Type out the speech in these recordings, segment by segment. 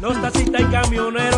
Los taxistas y camioneros.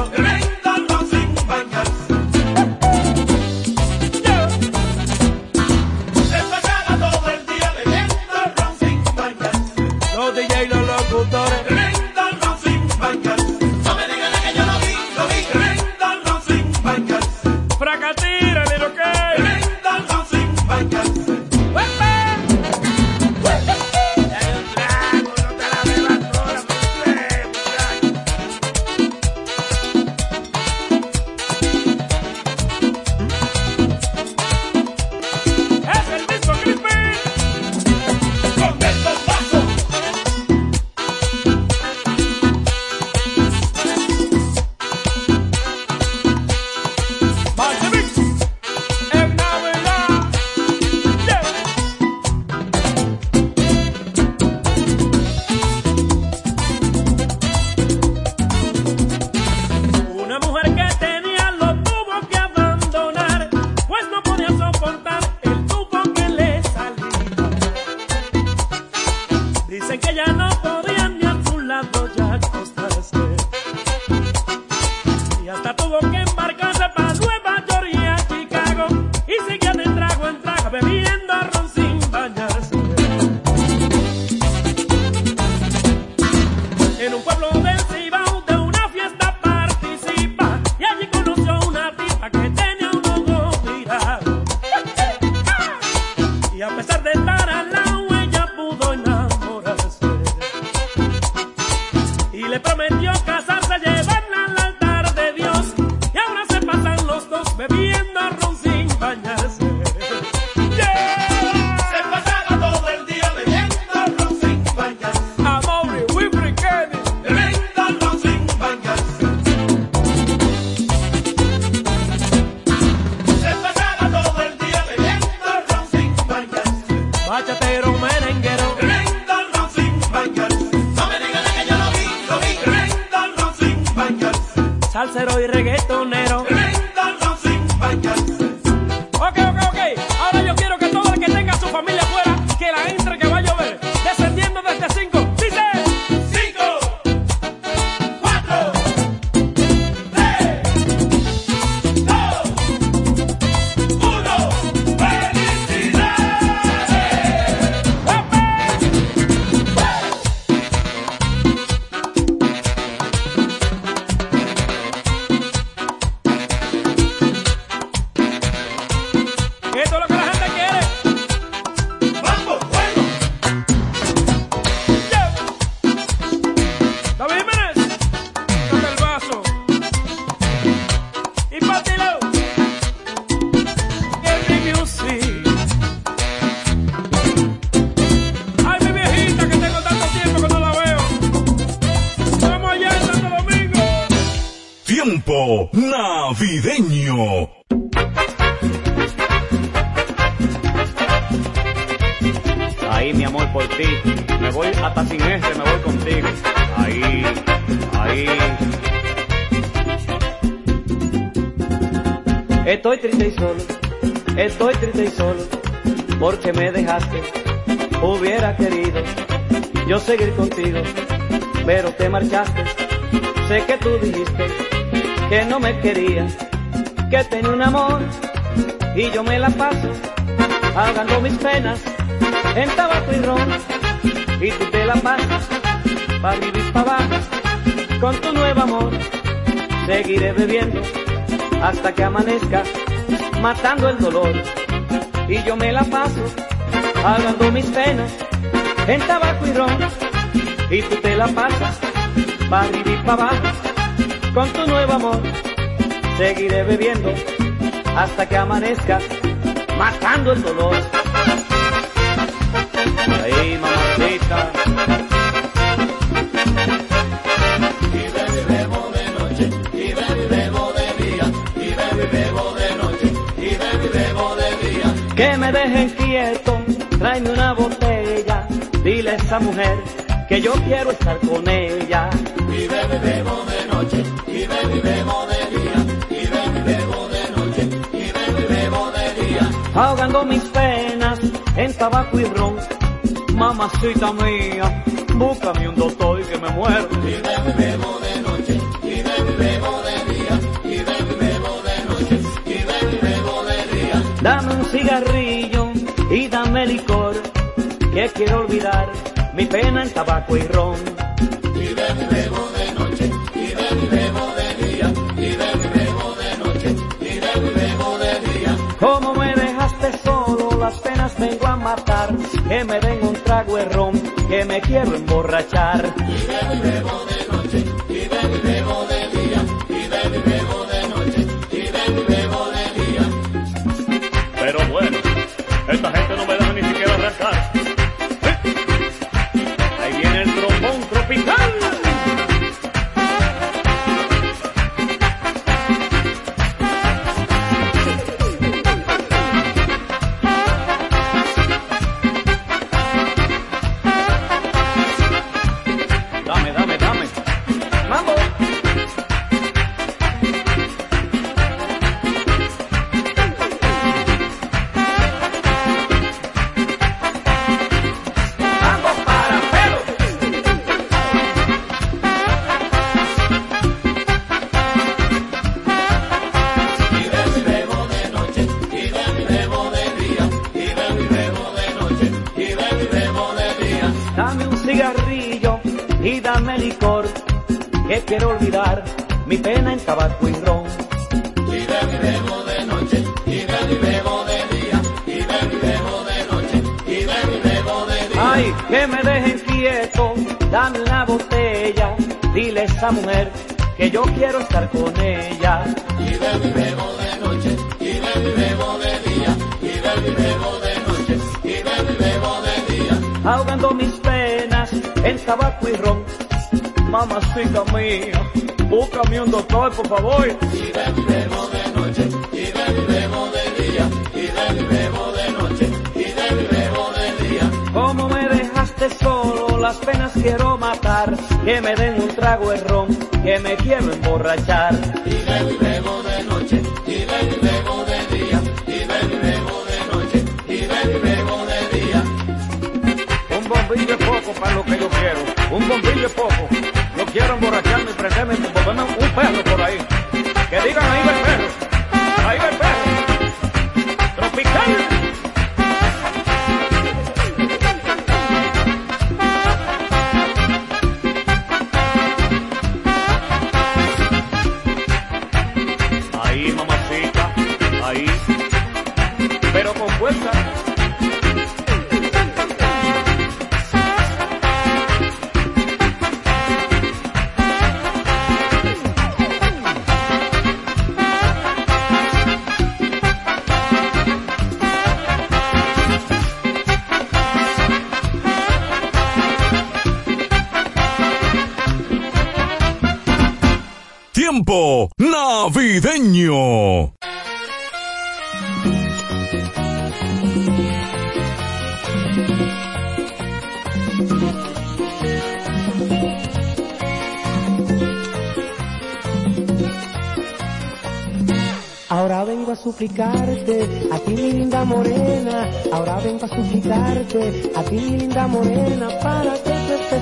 navideño. Ahí, mi amor, por ti. Me voy hasta sin este, me voy contigo. Ahí, ahí. Estoy triste y solo, estoy triste y solo, porque me dejaste. Hubiera querido yo seguir contigo, pero te marchaste. Sé que tú dijiste que no me quería, que tenía un amor y yo me la paso ahogando mis penas en tabaco y ron. Y tú te la pasas para vivir para abajo con tu nuevo amor. Seguiré bebiendo hasta que amanezca, matando el dolor. Y yo me la paso ahogando mis penas en tabaco y ron. Y tú te la pasas para vivir para abajo con tu nuevo amor seguiré bebiendo hasta que amanezca, matando el dolor. Ahí, mamacita. Y bebe, bebo de noche, y bebe, bebo de día, y bebe, bebo de noche, y bebe, bebo de día. Que me dejen quieto, tráeme una botella, dile a esa mujer que yo quiero estar con ella. Ahogando mis penas en tabaco y ron. Mamacita mía, búscame un doctor y que me muero. Y bebo de noche, y bebo de día, y bebo de noche, y bebo de día. Dame un cigarrillo y dame licor, que quiero olvidar mi pena en tabaco y ron. Que me den un trago de ron, que me quiero emborrachar. Y bebo y bebo de noche, y bebo y bebo de día, y bebo y bebo de noche, y bebo y bebo emborrachar.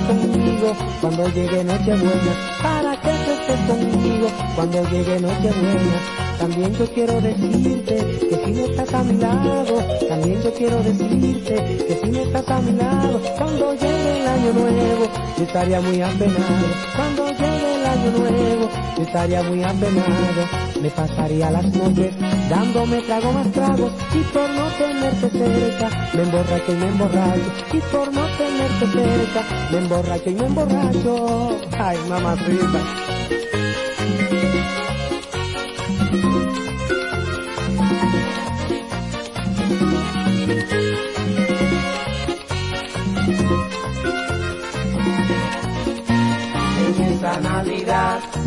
Conmigo cuando llegue Nochebuena, para que tú estés conmigo cuando llegue Nochebuena. También yo quiero decirte que si no estás a mi lado, también yo quiero decirte que si no estás a mi lado, cuando llegue el año nuevo, yo estaría muy apenado, año nuevo, yo estaría muy apenado, me pasaría las noches dándome trago más trago y por no tenerte cerca me emborracho y me emborracho y por no tenerte cerca me emborracho y me emborracho. Ay mamacita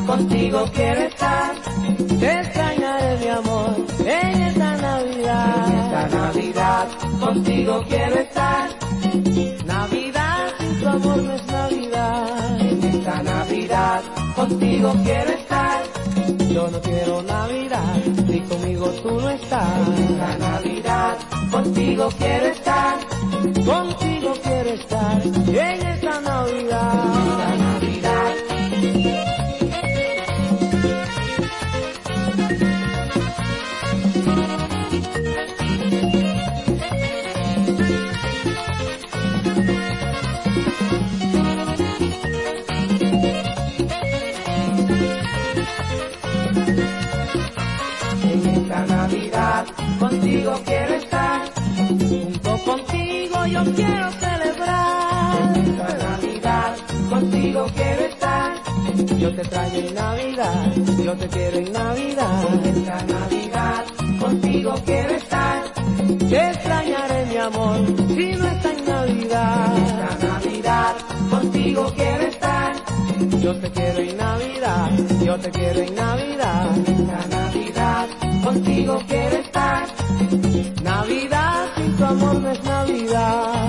contigo quiero estar. Te extrañaré mi amor en esta Navidad. En esta Navidad contigo quiero estar. Navidad sin tu amor no es Navidad. En esta Navidad contigo quiero estar. Yo no quiero Navidad si conmigo tú no estás. En esta Navidad contigo quiero estar. Contigo quiero estar. En esta Navidad. En esta Navidad. contigo quiero estar, junto contigo yo quiero celebrar. Esta Navidad, contigo quiero estar, yo te traigo en Navidad, yo te quiero en Navidad. Esta Navidad, contigo quiero estar, te extrañaré mi amor, si no está en Navidad. Esta Navidad, contigo quiero estar, yo te quiero en Navidad, yo te quiero en Navidad. Esta Navidad, contigo quiero estar. Navidad sin tu amor no es Navidad.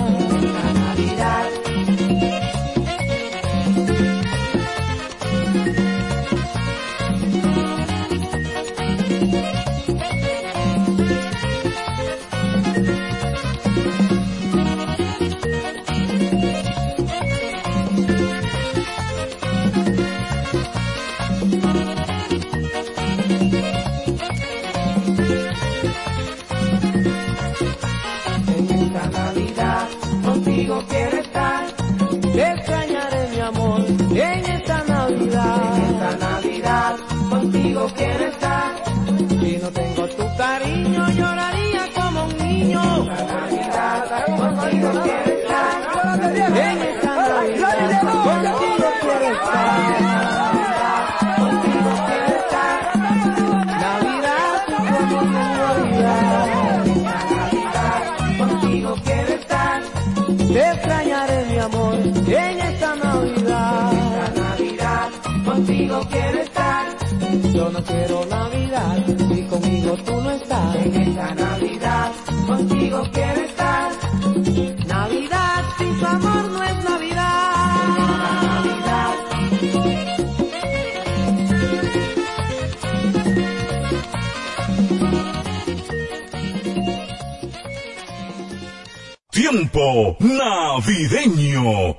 no quiero estar. Navidad sin su amor no es Navidad. Navidad. Tiempo navideño.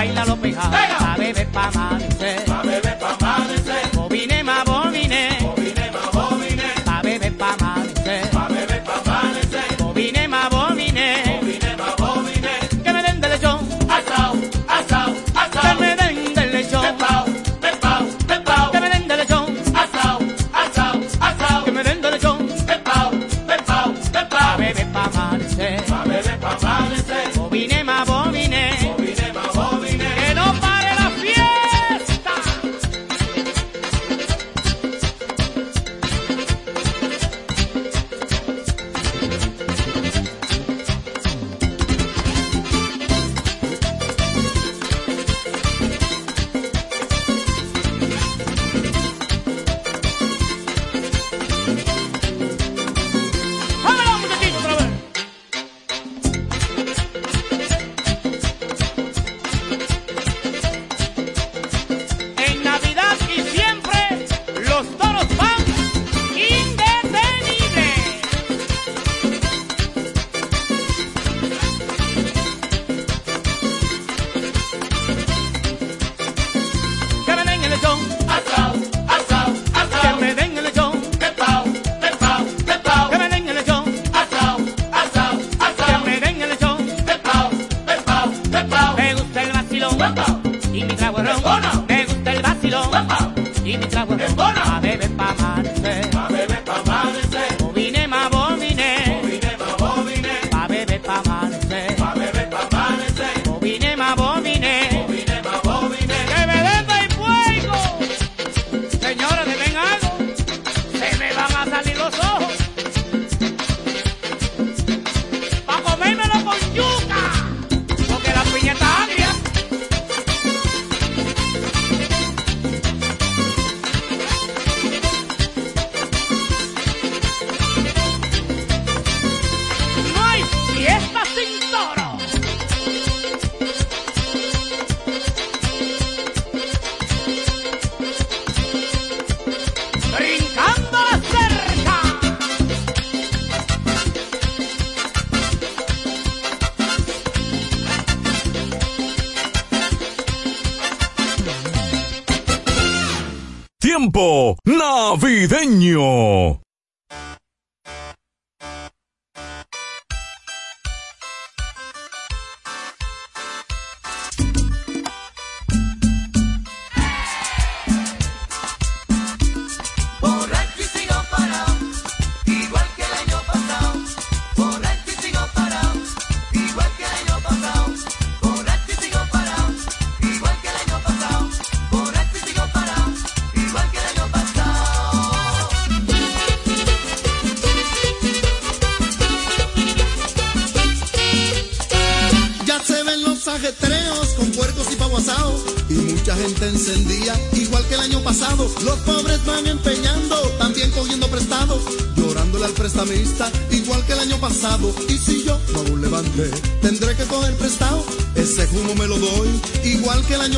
baila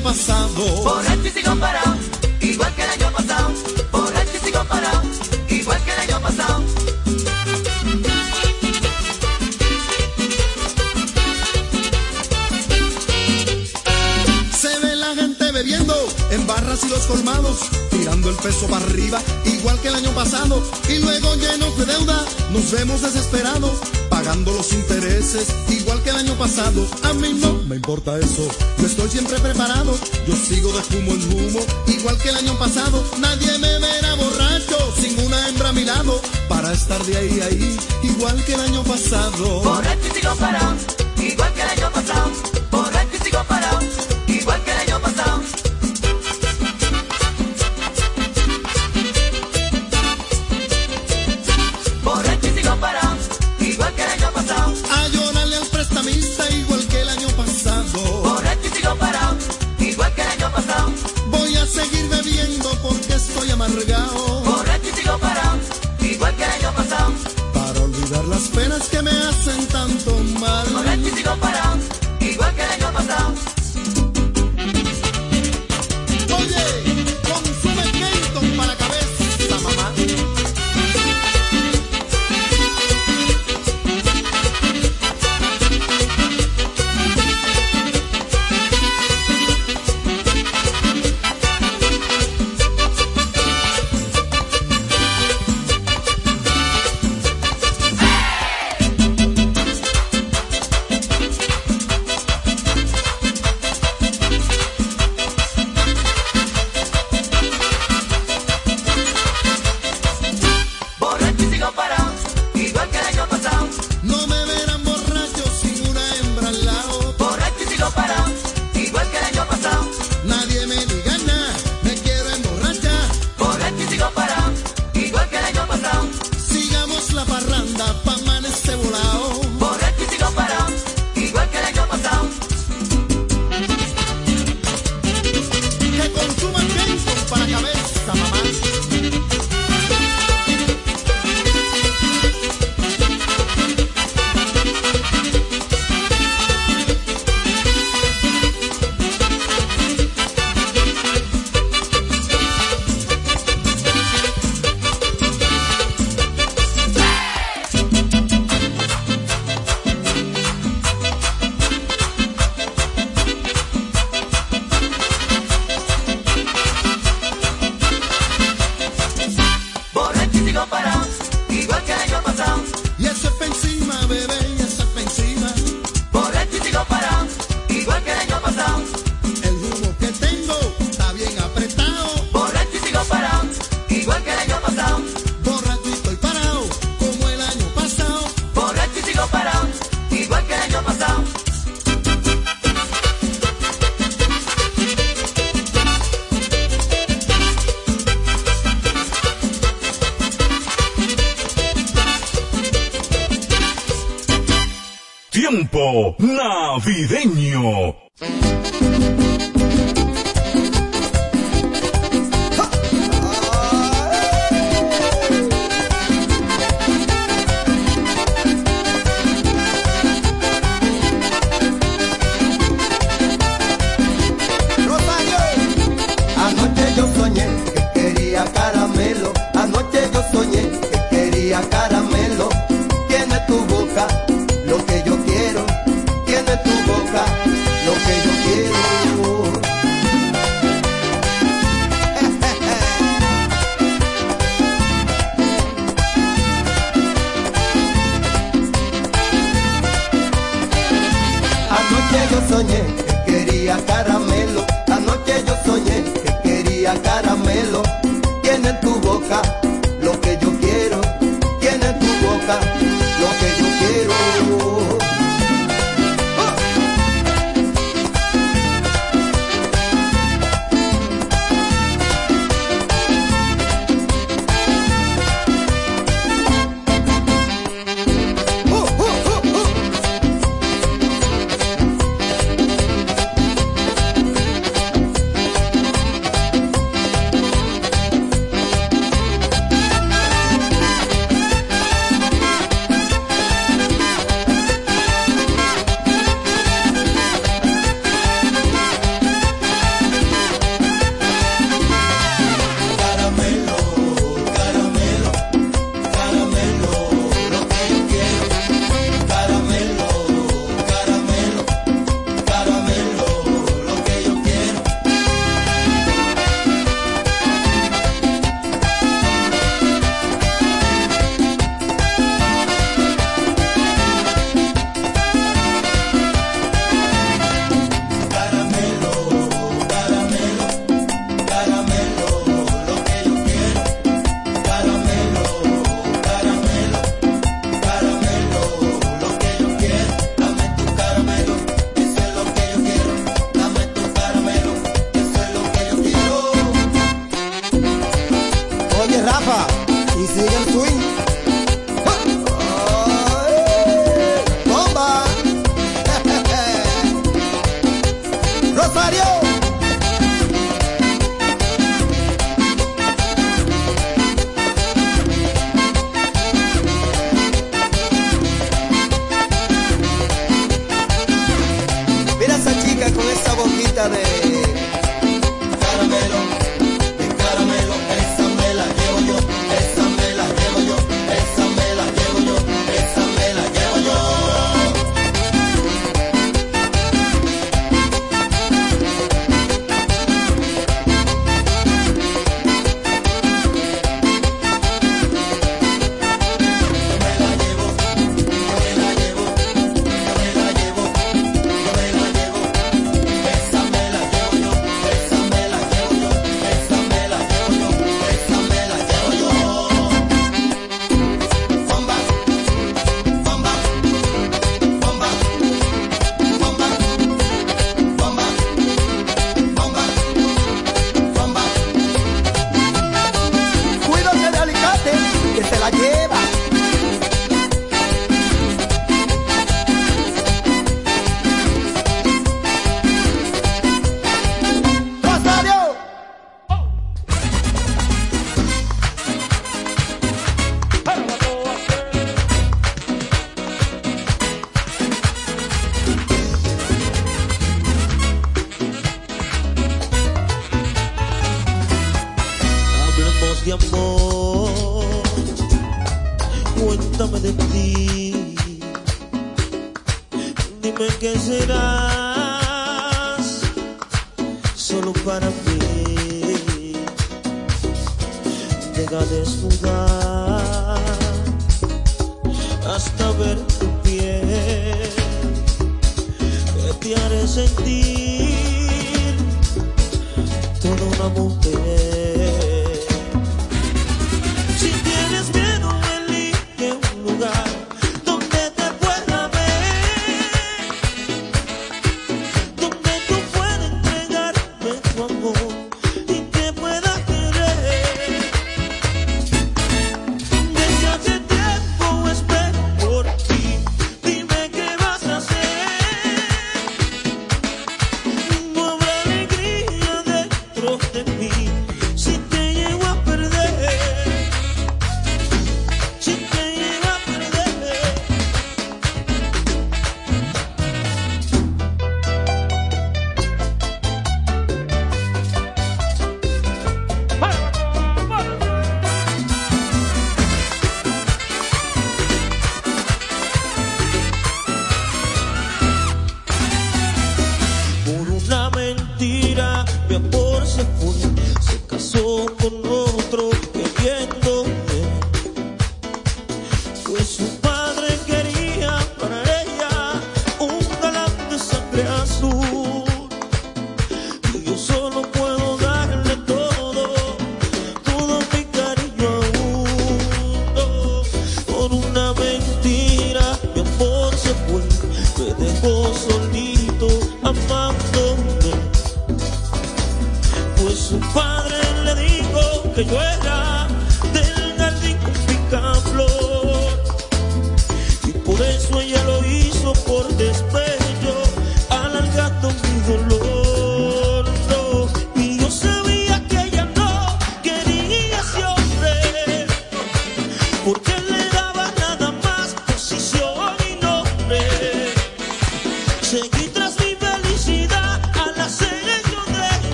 pasado. Por aquí sigo parado, igual que el año pasado. Por aquí sigo parado, igual que el año pasado. Se ve la gente bebiendo en barras y los colmados, tirando el peso para arriba, igual que el año pasado. Y luego llenos de deuda, nos vemos desesperados, pagando los intereses, igual que el año pasado. A mí no importa eso. Yo estoy siempre preparado, yo sigo de fumo en humo, igual que el año pasado. Nadie me verá borracho, sin una hembra a mi lado, para estar de ahí a ahí, igual que el año pasado. Borracho y sigo parado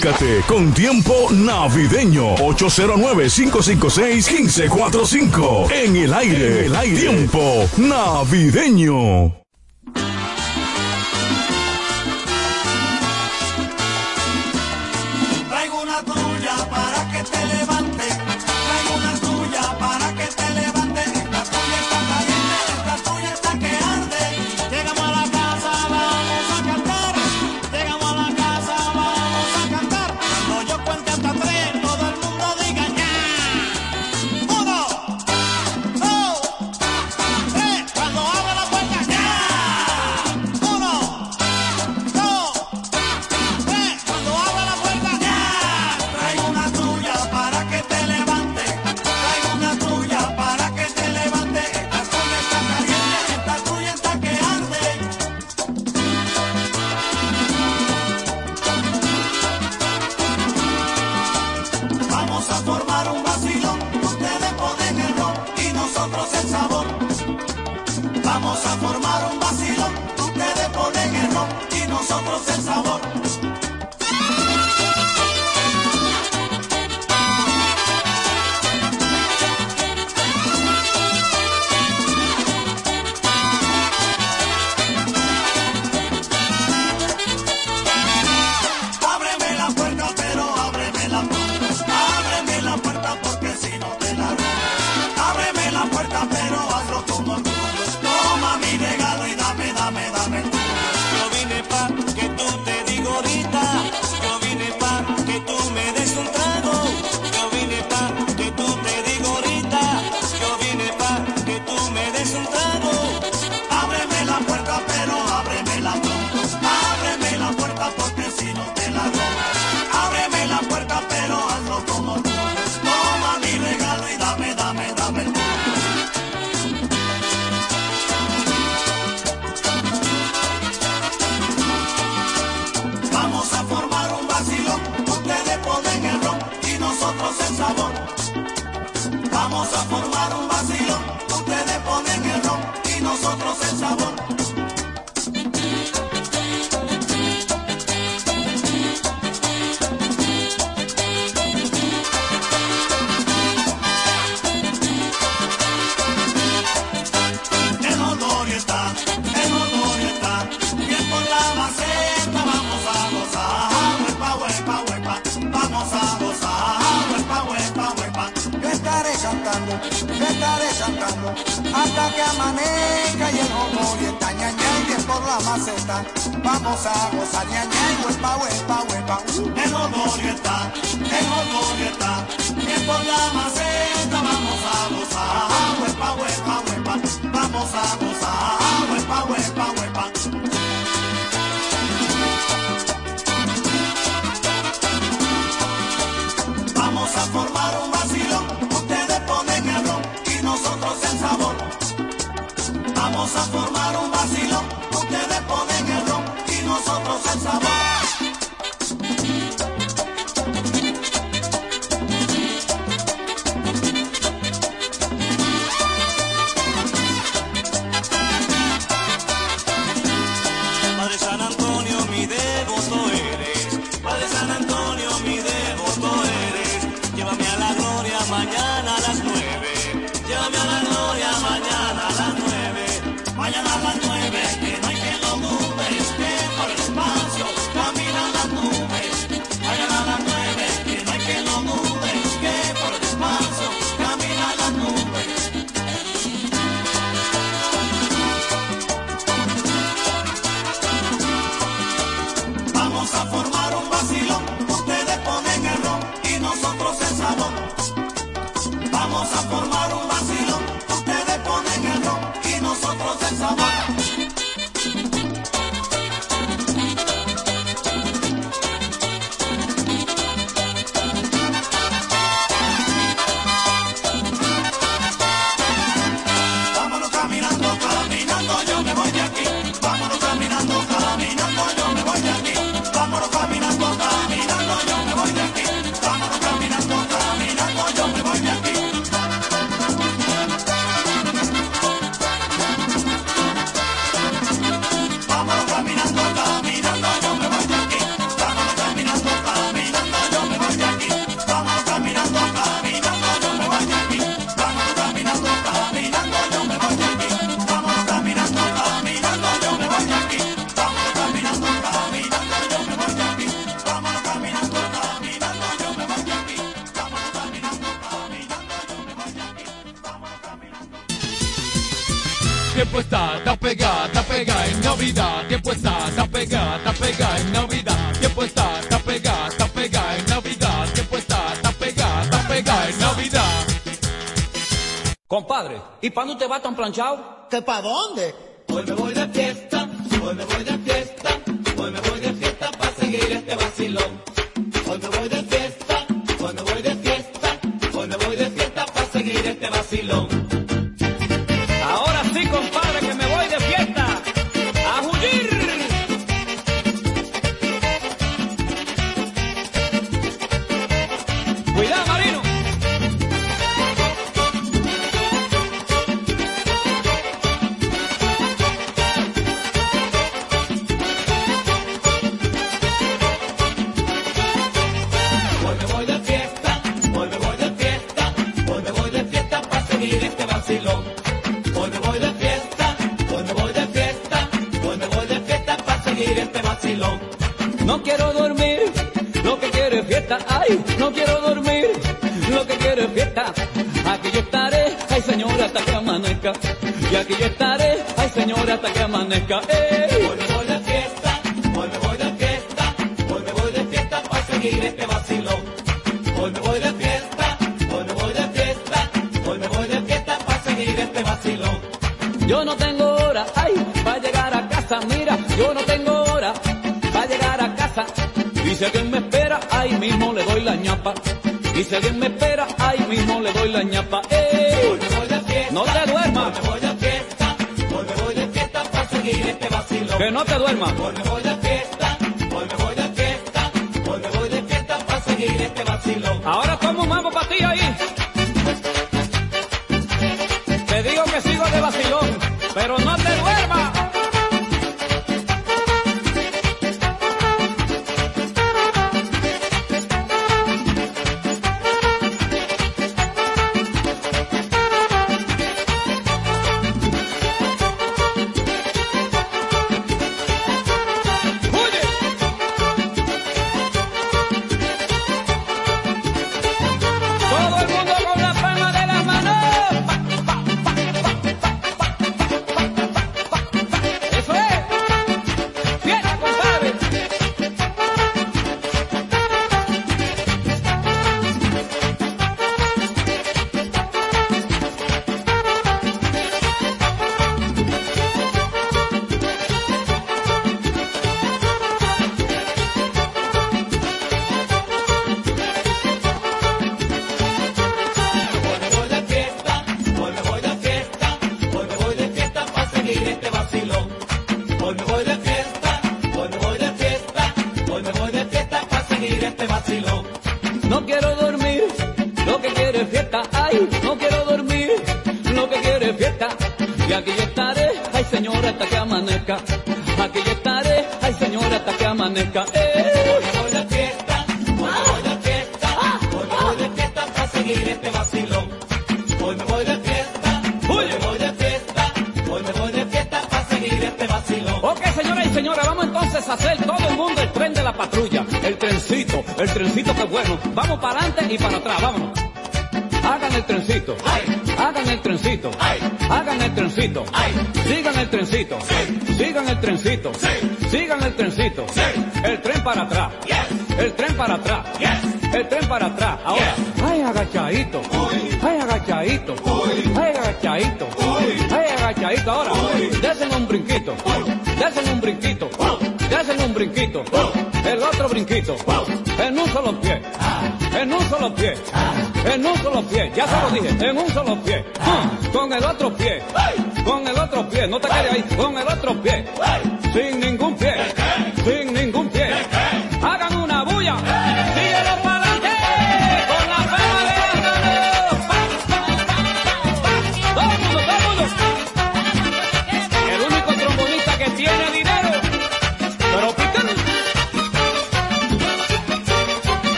Comunícate con tiempo navideño 809-556-1545. En el aire, en el aire. Tiempo navideño. huepa, huepa, huepa. El odorio está, el odorio está, que por la maceta vamos a gozar. Huepa, huepa, huepa, vamos a gozar. Huepa, huepa, huepa. Vamos a formar un vacilón, ustedes ponen el ron y nosotros el sabor. Vamos a formar un vacilón, ustedes ponen el ron y nosotros el sabor. ¿Y para dónde te vas tan planchado? ¿Que para dónde? hacer todo el mundo el tren de la patrulla, el trencito, el trencito que bueno. Vamos para adelante y para atrás, vámonos. Hagan el trencito, ¡Ay! hagan el trencito, ¡Ay! hagan el trencito, ¡Ay! sigan el trencito, sí. sigan el trencito, sí. sigan el trencito, el tren para atrás, el tren para atrás, el tren para atrás. Ahora, ay agachadito, ay agachadito, ay agachadito, agachadito ahora. Desen un brinquito, desen un brinquito, desen un brinquito, el otro brinquito, en un solo pie, en un solo pie, en un solo pie, ya se lo dije, en un solo pie, con el otro pie, con el otro pie, no te quedes ahí, con el otro pie, sin ningún pie, sin ningún pie, hagan un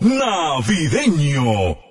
navideño.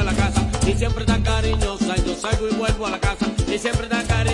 a la casa. Y siempre tan cariñosa, yo salgo y vuelvo a la casa. Y siempre tan cariñosa.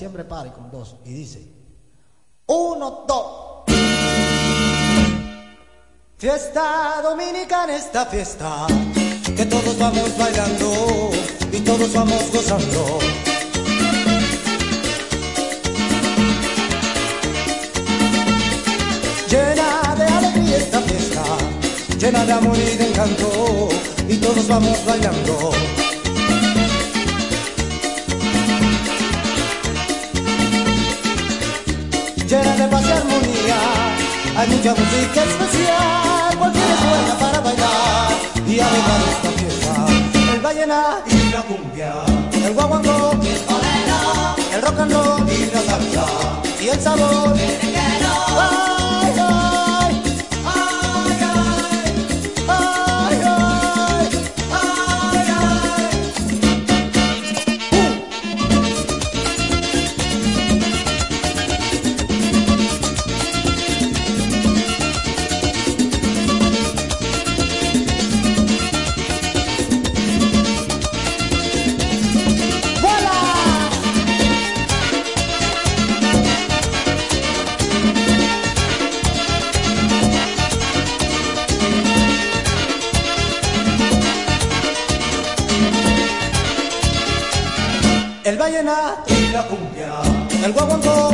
siempre pare con dos y dice, uno, dos. Fiesta dominicana esta fiesta, que todos vamos bailando y todos vamos gozando. Llena de alegría esta fiesta, llena de amor y de encanto, y todos vamos bailando. Hay mucha música especial, cualquier es buena para bailar y alegrar esta fiesta. El vallenato y la cumbia, el guaguancó, el bolero, el rock and roll y la salsa y el sabor. El cumbia, el guaguancó.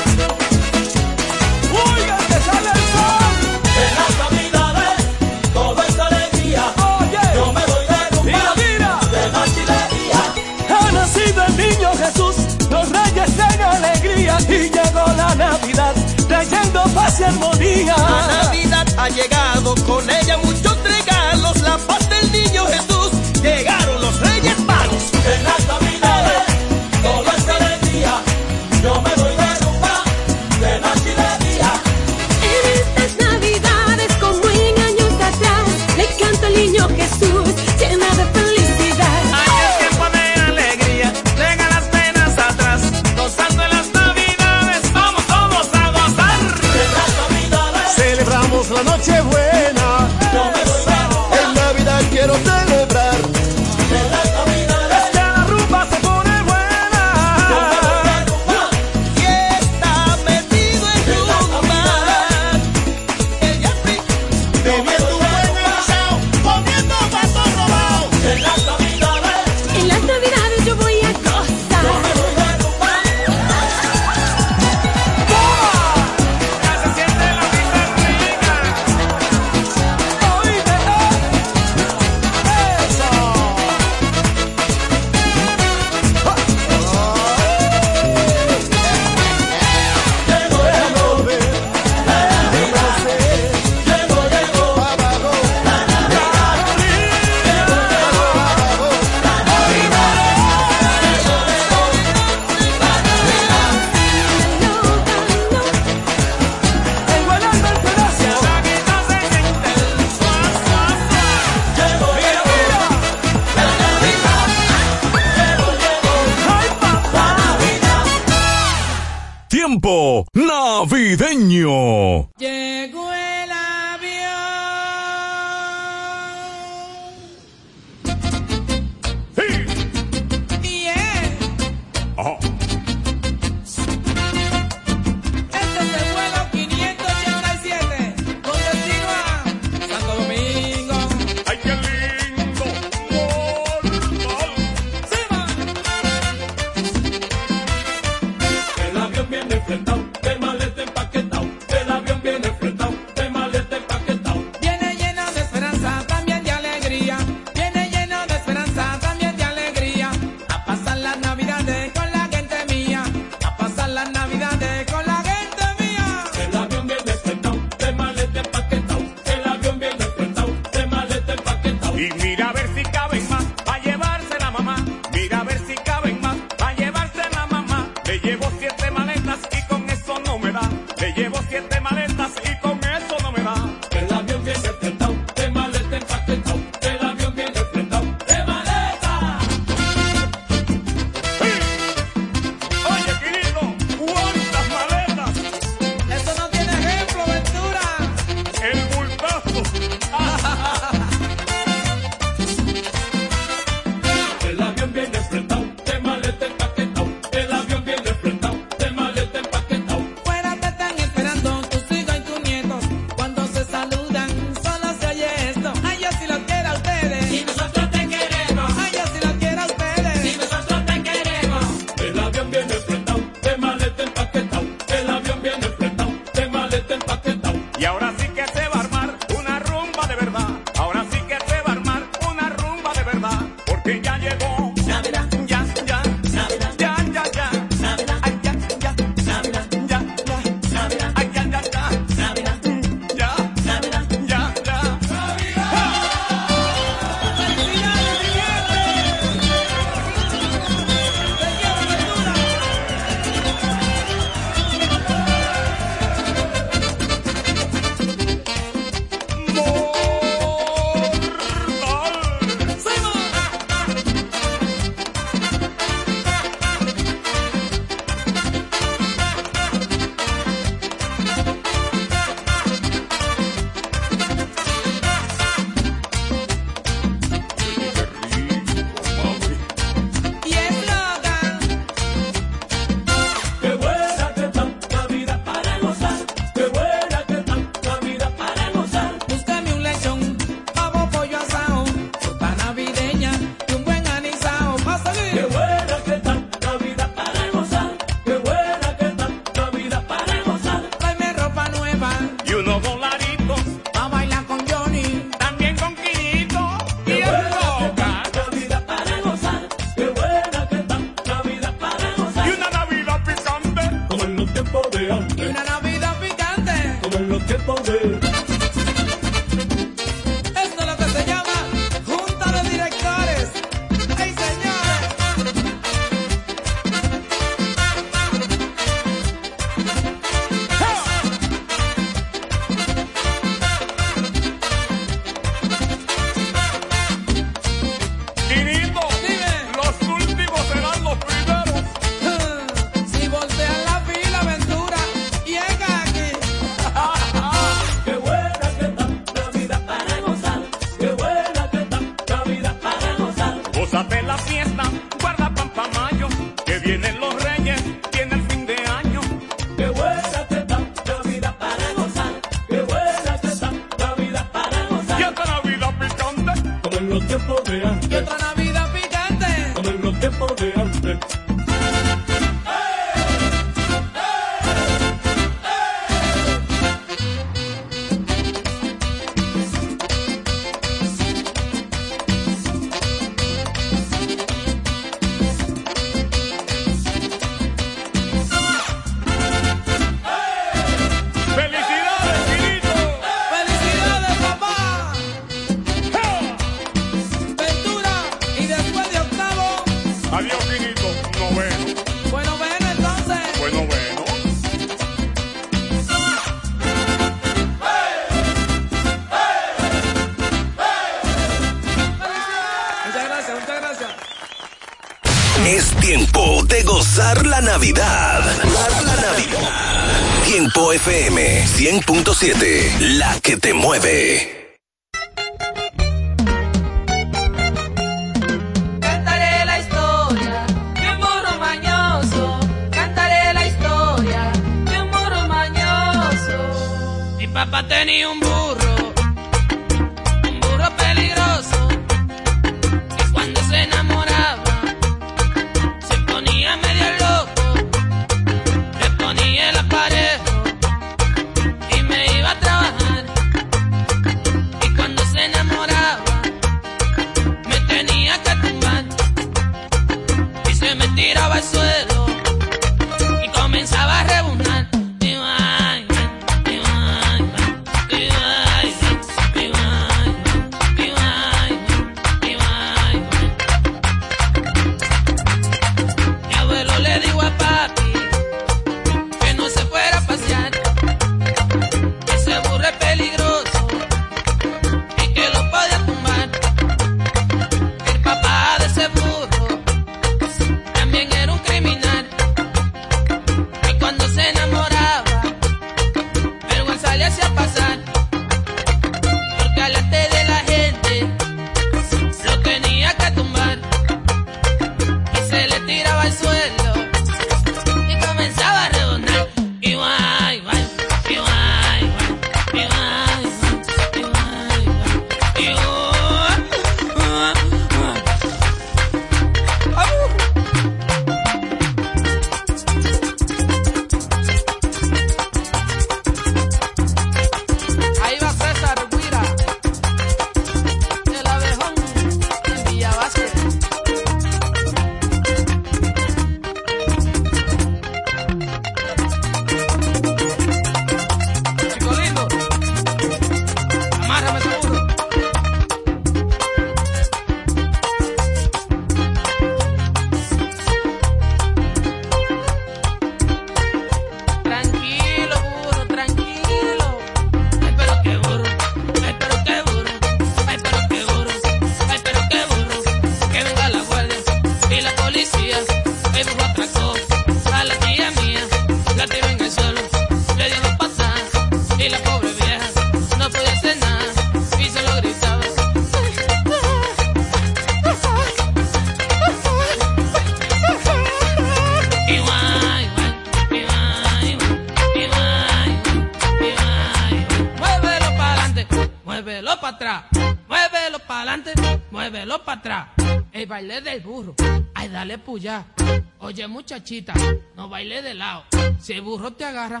no baile de lado. Si el burro te agarra,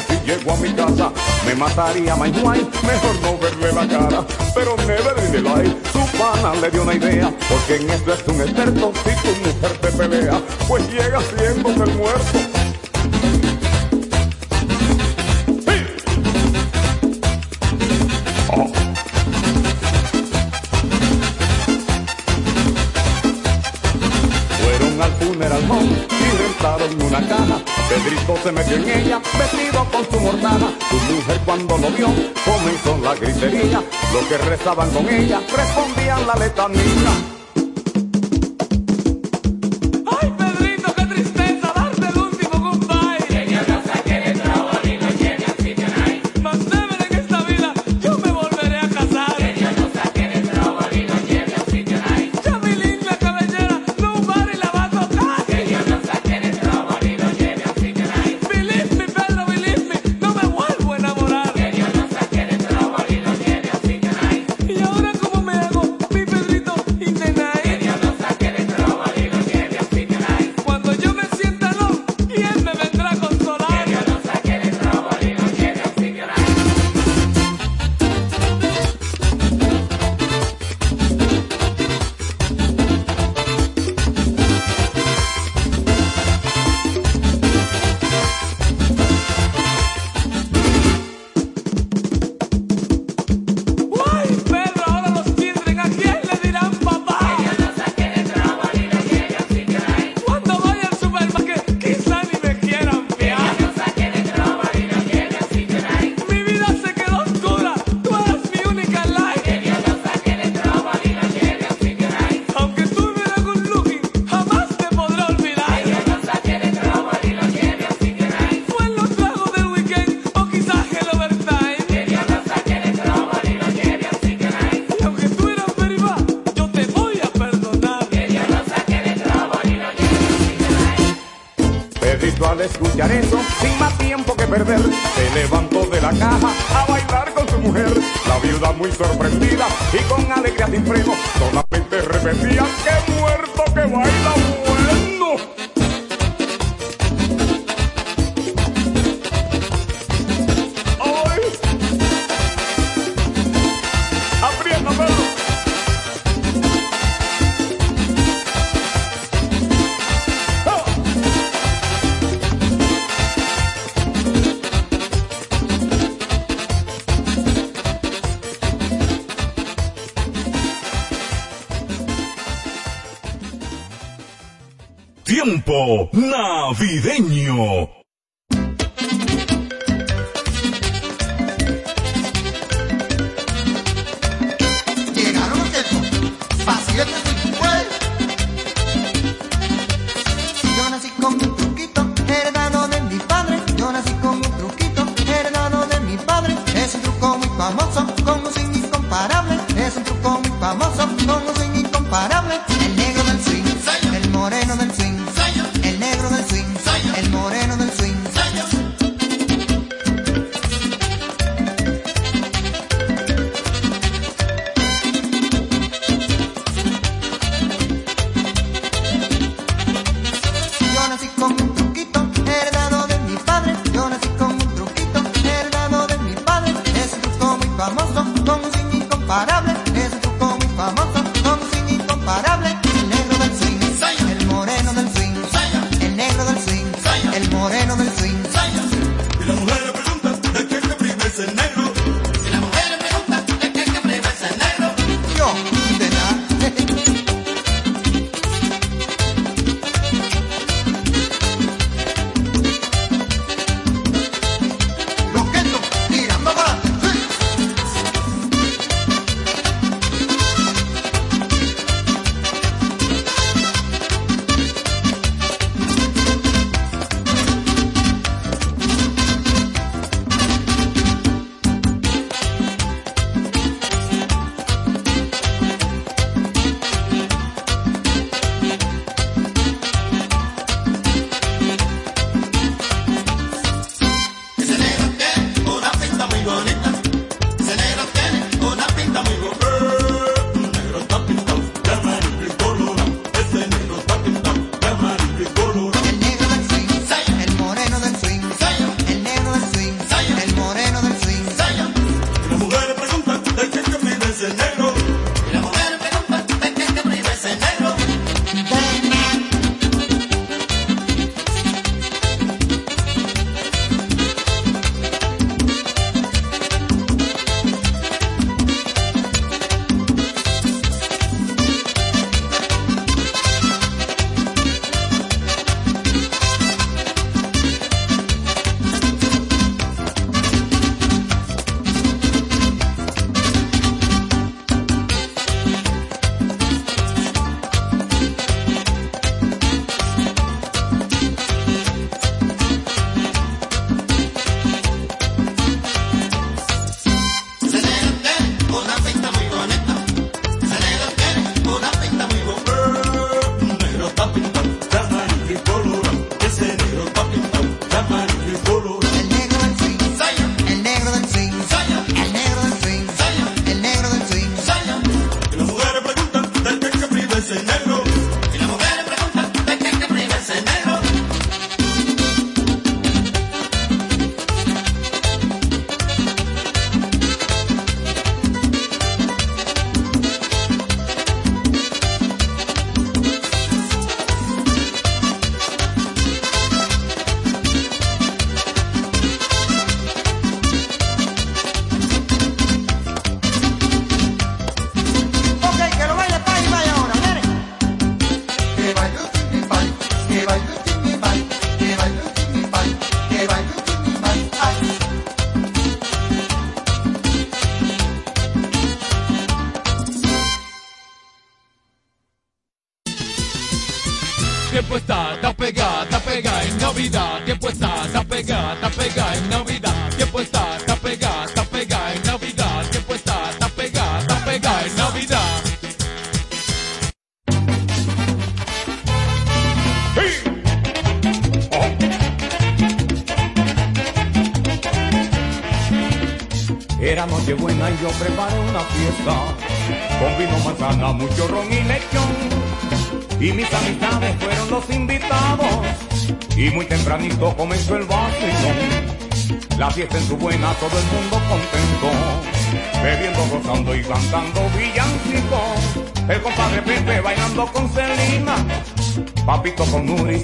si llego a mi casa me mataría my wife, mejor no verle la cara. Pero Never in life, su pana le dio una idea, porque en esto es un experto si tu mujer te pelea, pues llega siendo el muerto. y rentado en una cama. Pedrito se metió en ella, vestido con su mortana. Su mujer cuando lo vio, comenzó la gritería. Los que rezaban con ella, respondían la letanía. Tiempo navideño.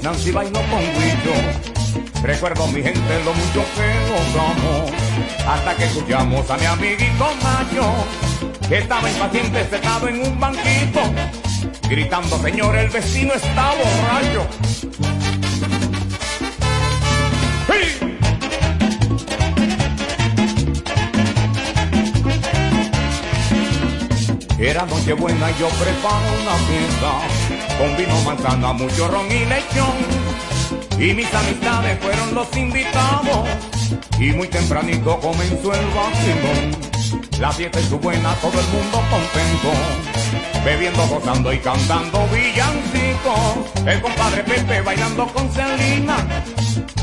Nancy bailó con Guillo. Recuerdo mi gente lo mucho que gozamos hasta que escuchamos a mi amiguito Macho que estaba impaciente sentado en un banquito gritando señor el vecino está borracho. Era noche buena y yo preparo una fiesta con vino, manzana, mucho ron y lechón. Y mis amistades fueron los invitados y muy tempranito comenzó el vacilón. La fiesta es su buena, todo el mundo contento, bebiendo, gozando y cantando villancicos. El compadre Pepe bailando con Celina,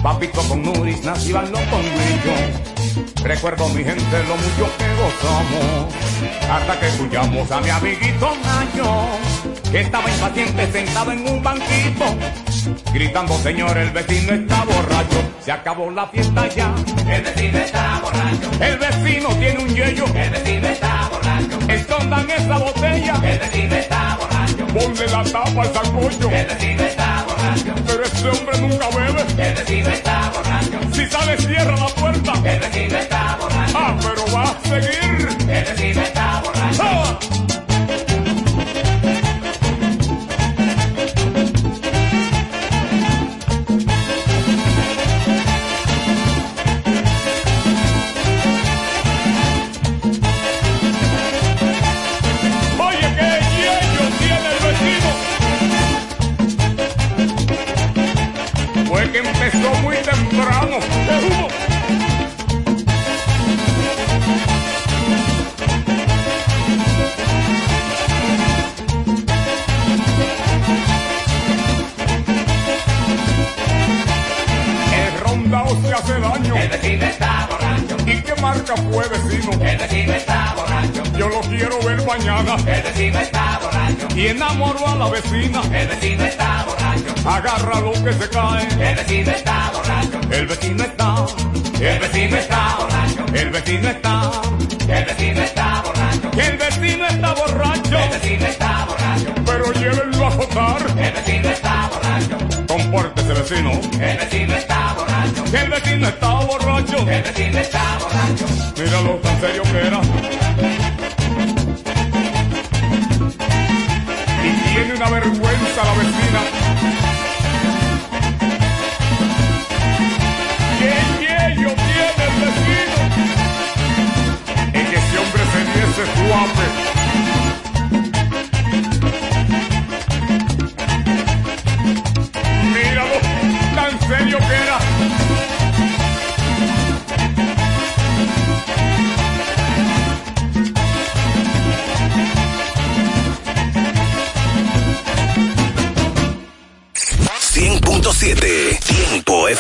Papito con Nuris, Nancy bailó con Grillo. Recuerdo mi gente lo mucho que gozamos, hasta que escuchamos a mi amiguito Nacho, que estaba impaciente sentado en un banquito, gritando señor el vecino está borracho, se acabó la fiesta ya, el vecino está borracho, el vecino tiene un yello, el vecino está borracho, escondan esa botella, el vecino está borracho, ponle la tapa al sancocho, el vecino está borracho, pero este hombre nunca bebe, el vecino está borracho, si sale cierra la puerta, el vecino está borracho, ah pero va a seguir, el vecino está borracho. ¡Ah! Y enamoró a la vecina. El vecino está borracho. Agarra lo que se cae. El vecino está borracho. El vecino está. El vecino está borracho. El vecino está. El vecino está borracho. El vecino está borracho. El vecino está borracho. Pero llévenlo a votar. El vecino está borracho. Compórtese vecino. El vecino está borracho. El vecino está borracho. El vecino está borracho. Míralo tan serio que era. Tiene una vergüenza la vecina. ¿Qué yello tiene el vecino? En que ese hombre se diese suave.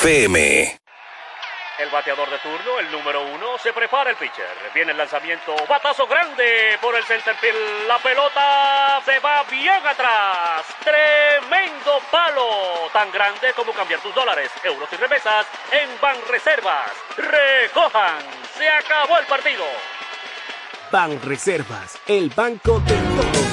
FM. El bateador de turno, el número uno, se prepara el pitcher. Viene el lanzamiento, batazo grande por el center field. La pelota se va bien atrás. Tremendo palo, tan grande como cambiar tus dólares, euros y remesas en Banreservas. Recojan, se acabó el partido. Ban Reservas, el banco de todos.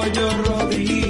Pollo Rodríguez,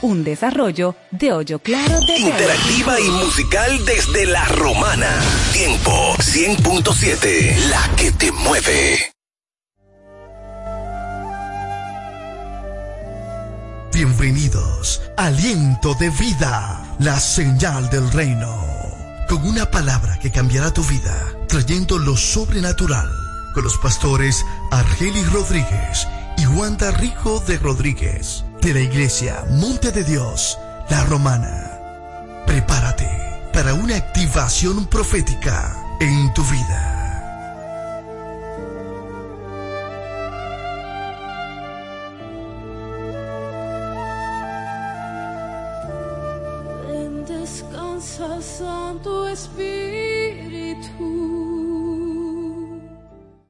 Un desarrollo de Hoyo Claro de Interactiva y musical desde La Romana. Tiempo 100.7, la que te mueve. Bienvenidos, aliento de vida, la señal del reino, con una palabra que cambiará tu vida, trayendo lo sobrenatural, con los pastores Argelis Rodríguez y Wanda Rico de Rodríguez, de la iglesia Monte de Dios, la Romana. Prepárate para una activación profética en tu vida.